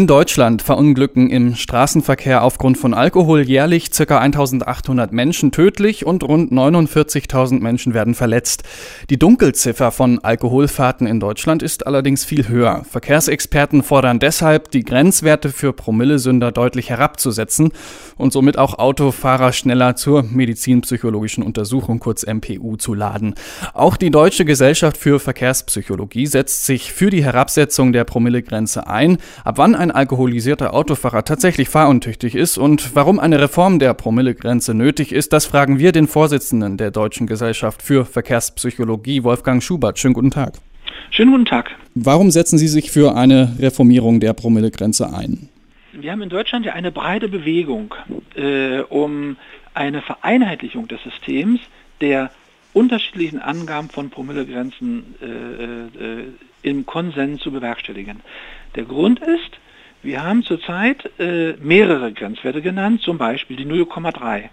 In Deutschland verunglücken im Straßenverkehr aufgrund von Alkohol jährlich ca. 1800 Menschen tödlich und rund 49.000 Menschen werden verletzt. Die Dunkelziffer von Alkoholfahrten in Deutschland ist allerdings viel höher. Verkehrsexperten fordern deshalb, die Grenzwerte für Promillesünder deutlich herabzusetzen und somit auch Autofahrer schneller zur medizinpsychologischen Untersuchung kurz MPU zu laden. Auch die Deutsche Gesellschaft für Verkehrspsychologie setzt sich für die Herabsetzung der Promillegrenze ein. Ab wann ein alkoholisierter Autofahrer tatsächlich fahruntüchtig ist und warum eine Reform der Promillegrenze nötig ist, das fragen wir den Vorsitzenden der Deutschen Gesellschaft für Verkehrspsychologie, Wolfgang Schubert. Schönen guten Tag. Schönen guten Tag. Warum setzen Sie sich für eine Reformierung der Promillegrenze ein? Wir haben in Deutschland ja eine breite Bewegung äh, um eine Vereinheitlichung des Systems der unterschiedlichen Angaben von Promillegrenzen äh, äh, im Konsens zu bewerkstelligen. Der Grund ist, wir haben zurzeit äh, mehrere Grenzwerte genannt, zum Beispiel die 0,3.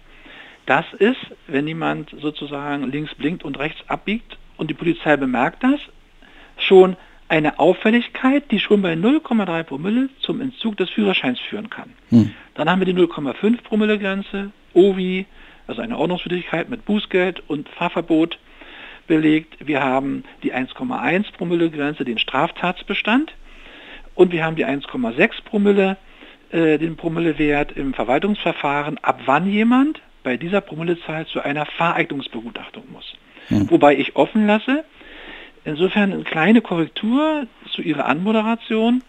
Das ist, wenn jemand sozusagen links blinkt und rechts abbiegt und die Polizei bemerkt das, schon eine Auffälligkeit, die schon bei 0,3 Promille zum Entzug des Führerscheins führen kann. Hm. Dann haben wir die 0,5 Promille Grenze, OVI, also eine Ordnungswidrigkeit mit Bußgeld und Fahrverbot belegt. Wir haben die 1,1 Promille Grenze, den Straftatsbestand. Und wir haben die 1,6 Promille, äh, den Promillewert im Verwaltungsverfahren, ab wann jemand bei dieser Promillezahl zu einer Fahreignungsbegutachtung muss. Hm. Wobei ich offen lasse, insofern eine kleine Korrektur zu Ihrer Anmoderation.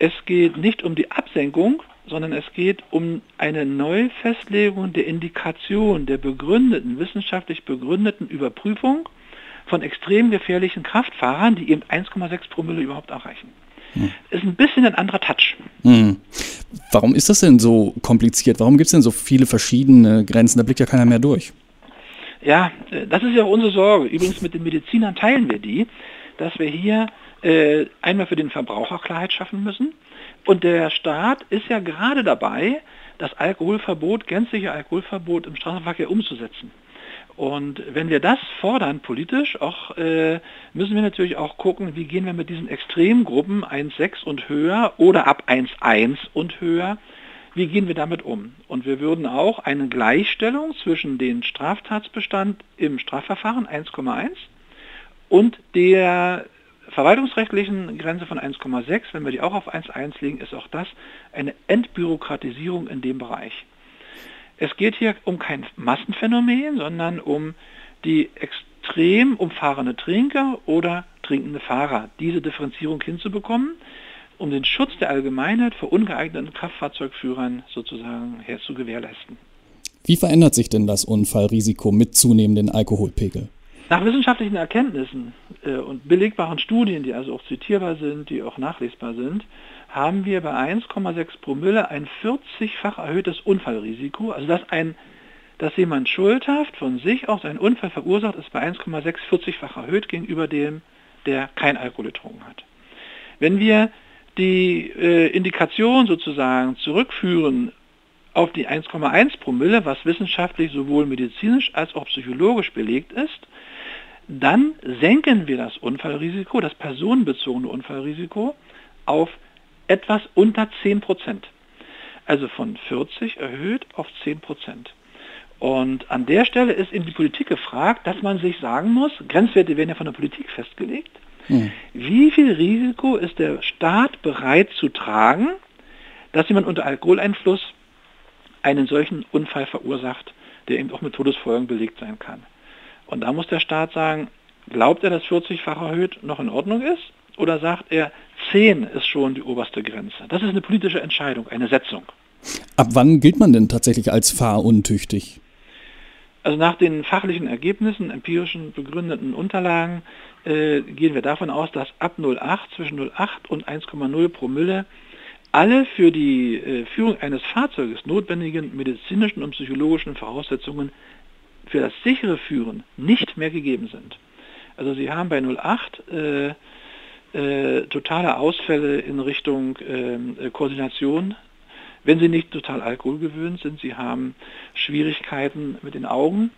Es geht nicht um die Absenkung, sondern es geht um eine Neufestlegung der Indikation der begründeten, wissenschaftlich begründeten Überprüfung von extrem gefährlichen Kraftfahrern, die eben 1,6 Promille überhaupt erreichen. Hm. Ist ein bisschen ein anderer Touch. Hm. Warum ist das denn so kompliziert? Warum gibt es denn so viele verschiedene Grenzen? Da blickt ja keiner mehr durch. Ja, äh, das ist ja auch unsere Sorge. Übrigens mit den Medizinern teilen wir die, dass wir hier äh, einmal für den Verbraucher Klarheit schaffen müssen. Und der Staat ist ja gerade dabei, das Alkoholverbot, gänzliche Alkoholverbot im Straßenverkehr umzusetzen. Und wenn wir das fordern politisch, auch, äh, müssen wir natürlich auch gucken, wie gehen wir mit diesen Extremgruppen 1,6 und höher oder ab 1,1 und höher, wie gehen wir damit um? Und wir würden auch eine Gleichstellung zwischen den Straftatsbestand im Strafverfahren 1,1 und der verwaltungsrechtlichen Grenze von 1,6, wenn wir die auch auf 1,1 legen, ist auch das eine Entbürokratisierung in dem Bereich. Es geht hier um kein Massenphänomen, sondern um die extrem umfahrende Trinker oder trinkende Fahrer. Diese Differenzierung hinzubekommen, um den Schutz der Allgemeinheit vor ungeeigneten Kraftfahrzeugführern sozusagen her zu gewährleisten. Wie verändert sich denn das Unfallrisiko mit zunehmendem Alkoholpegel? Nach wissenschaftlichen Erkenntnissen äh, und belegbaren Studien, die also auch zitierbar sind, die auch nachlesbar sind, haben wir bei 1,6 Promille ein 40-fach erhöhtes Unfallrisiko. Also dass, ein, dass jemand schuldhaft von sich aus einen Unfall verursacht, ist bei 1,6 40-fach erhöht gegenüber dem, der kein Alkohol getrunken hat. Wenn wir die äh, Indikation sozusagen zurückführen auf die 1,1 Promille, was wissenschaftlich sowohl medizinisch als auch psychologisch belegt ist, dann senken wir das Unfallrisiko, das personenbezogene Unfallrisiko, auf etwas unter 10 Prozent. Also von 40 erhöht auf 10 Prozent. Und an der Stelle ist eben die Politik gefragt, dass man sich sagen muss, Grenzwerte werden ja von der Politik festgelegt, hm. wie viel Risiko ist der Staat bereit zu tragen, dass jemand unter Alkoholeinfluss einen solchen Unfall verursacht, der eben auch mit Todesfolgen belegt sein kann. Und da muss der Staat sagen, glaubt er, dass 40-fach erhöht noch in Ordnung ist? Oder sagt er, 10 ist schon die oberste Grenze? Das ist eine politische Entscheidung, eine Setzung. Ab wann gilt man denn tatsächlich als fahruntüchtig? Also nach den fachlichen Ergebnissen, empirischen begründeten Unterlagen, äh, gehen wir davon aus, dass ab 0,8, zwischen 0,8 und 1,0 Promille alle für die äh, Führung eines Fahrzeuges notwendigen medizinischen und psychologischen Voraussetzungen für das sichere Führen nicht mehr gegeben sind. Also Sie haben bei 0,8 äh, äh, totale Ausfälle in Richtung ähm, äh, Koordination, wenn sie nicht total alkoholgewöhnt sind. Sie haben Schwierigkeiten mit den Augen,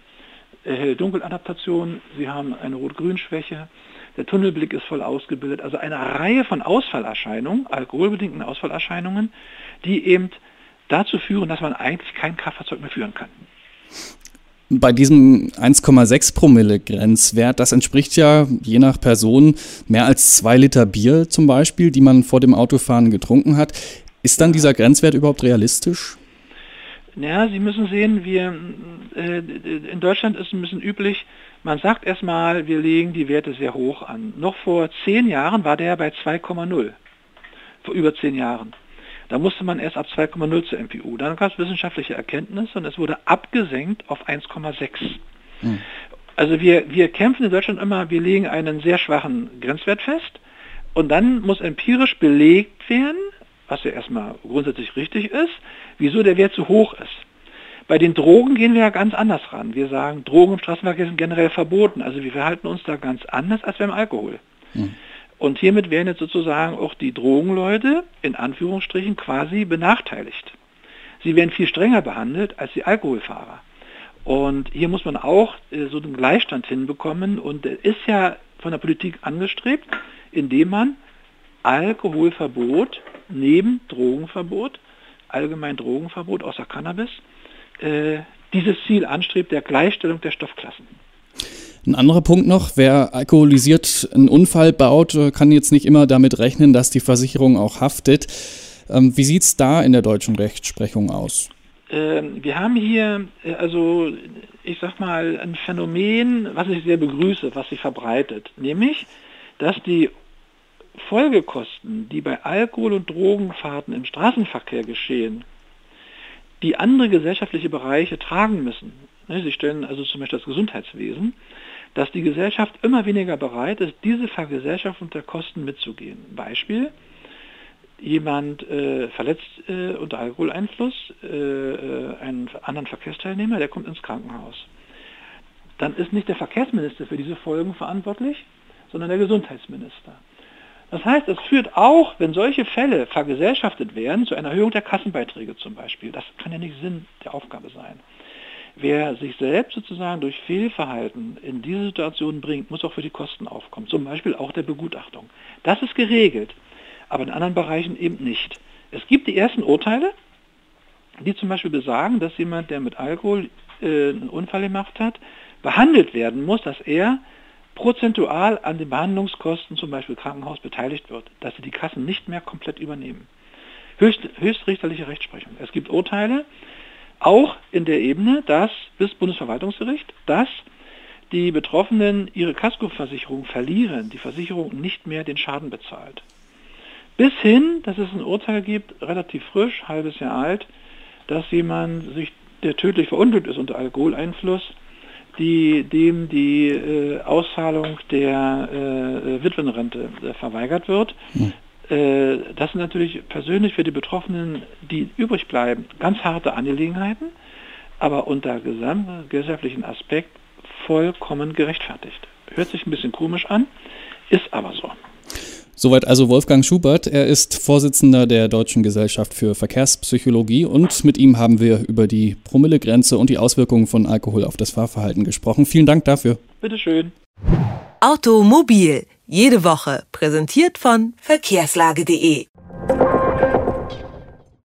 Hell-Dunkel-Adaptation, sie haben eine Rot-Grün-Schwäche, der Tunnelblick ist voll ausgebildet. Also eine Reihe von Ausfallerscheinungen, alkoholbedingten Ausfallerscheinungen, die eben dazu führen, dass man eigentlich kein Kraftfahrzeug mehr führen kann. Bei diesem 1,6 Promille Grenzwert, das entspricht ja je nach Person mehr als zwei Liter Bier zum Beispiel, die man vor dem Autofahren getrunken hat. Ist dann dieser Grenzwert überhaupt realistisch? Ja, Sie müssen sehen, wir äh, in Deutschland ist ein bisschen üblich, man sagt erstmal, wir legen die Werte sehr hoch an. Noch vor zehn Jahren war der bei 2,0. Vor über zehn Jahren. Da musste man erst ab 2,0 zur MPU. Dann gab es wissenschaftliche Erkenntnisse und es wurde abgesenkt auf 1,6. Hm. Also wir, wir kämpfen in Deutschland immer, wir legen einen sehr schwachen Grenzwert fest und dann muss empirisch belegt werden, was ja erstmal grundsätzlich richtig ist, wieso der Wert zu hoch ist. Bei den Drogen gehen wir ja ganz anders ran. Wir sagen, Drogen im Straßenverkehr sind generell verboten. Also wir verhalten uns da ganz anders als beim Alkohol. Hm. Und hiermit werden jetzt sozusagen auch die Drogenleute in Anführungsstrichen quasi benachteiligt. Sie werden viel strenger behandelt als die Alkoholfahrer. Und hier muss man auch äh, so den Gleichstand hinbekommen und der ist ja von der Politik angestrebt, indem man Alkoholverbot neben Drogenverbot, allgemein Drogenverbot außer Cannabis, äh, dieses Ziel anstrebt der Gleichstellung der Stoffklassen. Ein anderer Punkt noch, wer alkoholisiert einen Unfall baut, äh, kann jetzt nicht immer damit rechnen, dass die Versicherung auch haftet. Ähm, wie sieht es da in der deutschen Rechtsprechung aus? Ähm, wir haben hier, äh, also ich sag mal, ein Phänomen, was ich sehr begrüße, was sich verbreitet, nämlich, dass die Folgekosten, die bei Alkohol- und Drogenfahrten im Straßenverkehr geschehen, die andere gesellschaftliche Bereiche tragen müssen. Ne, Sie stellen also zum Beispiel das Gesundheitswesen, dass die Gesellschaft immer weniger bereit ist, diese Vergesellschaftung der Kosten mitzugehen. Beispiel, jemand äh, verletzt äh, unter Alkoholeinfluss äh, äh, einen anderen Verkehrsteilnehmer, der kommt ins Krankenhaus. Dann ist nicht der Verkehrsminister für diese Folgen verantwortlich, sondern der Gesundheitsminister. Das heißt, es führt auch, wenn solche Fälle vergesellschaftet werden, zu einer Erhöhung der Kassenbeiträge zum Beispiel. Das kann ja nicht Sinn der Aufgabe sein. Wer sich selbst sozusagen durch Fehlverhalten in diese Situation bringt, muss auch für die Kosten aufkommen. Zum Beispiel auch der Begutachtung. Das ist geregelt, aber in anderen Bereichen eben nicht. Es gibt die ersten Urteile, die zum Beispiel besagen, dass jemand, der mit Alkohol äh, einen Unfall gemacht hat, behandelt werden muss, dass er prozentual an den Behandlungskosten, zum Beispiel Krankenhaus, beteiligt wird, dass sie die Kassen nicht mehr komplett übernehmen. Höchst, höchstrichterliche Rechtsprechung. Es gibt Urteile, auch in der Ebene, dass bis Bundesverwaltungsgericht, dass die Betroffenen ihre Kaskoversicherung verlieren, die Versicherung nicht mehr den Schaden bezahlt. Bis hin, dass es ein Urteil gibt, relativ frisch, halbes Jahr alt, dass jemand sich, der tödlich verunglückt ist unter Alkoholeinfluss, die, dem die äh, Auszahlung der äh, Witwenrente äh, verweigert wird. Hm. Äh, das sind natürlich persönlich für die Betroffenen, die übrig bleiben, ganz harte Angelegenheiten, aber unter gesamtgesellschaftlichen Aspekt vollkommen gerechtfertigt. Hört sich ein bisschen komisch an, ist aber so. Soweit also Wolfgang Schubert. Er ist Vorsitzender der Deutschen Gesellschaft für Verkehrspsychologie und mit ihm haben wir über die Promillegrenze und die Auswirkungen von Alkohol auf das Fahrverhalten gesprochen. Vielen Dank dafür. Bitteschön. Automobil, jede Woche, präsentiert von verkehrslage.de.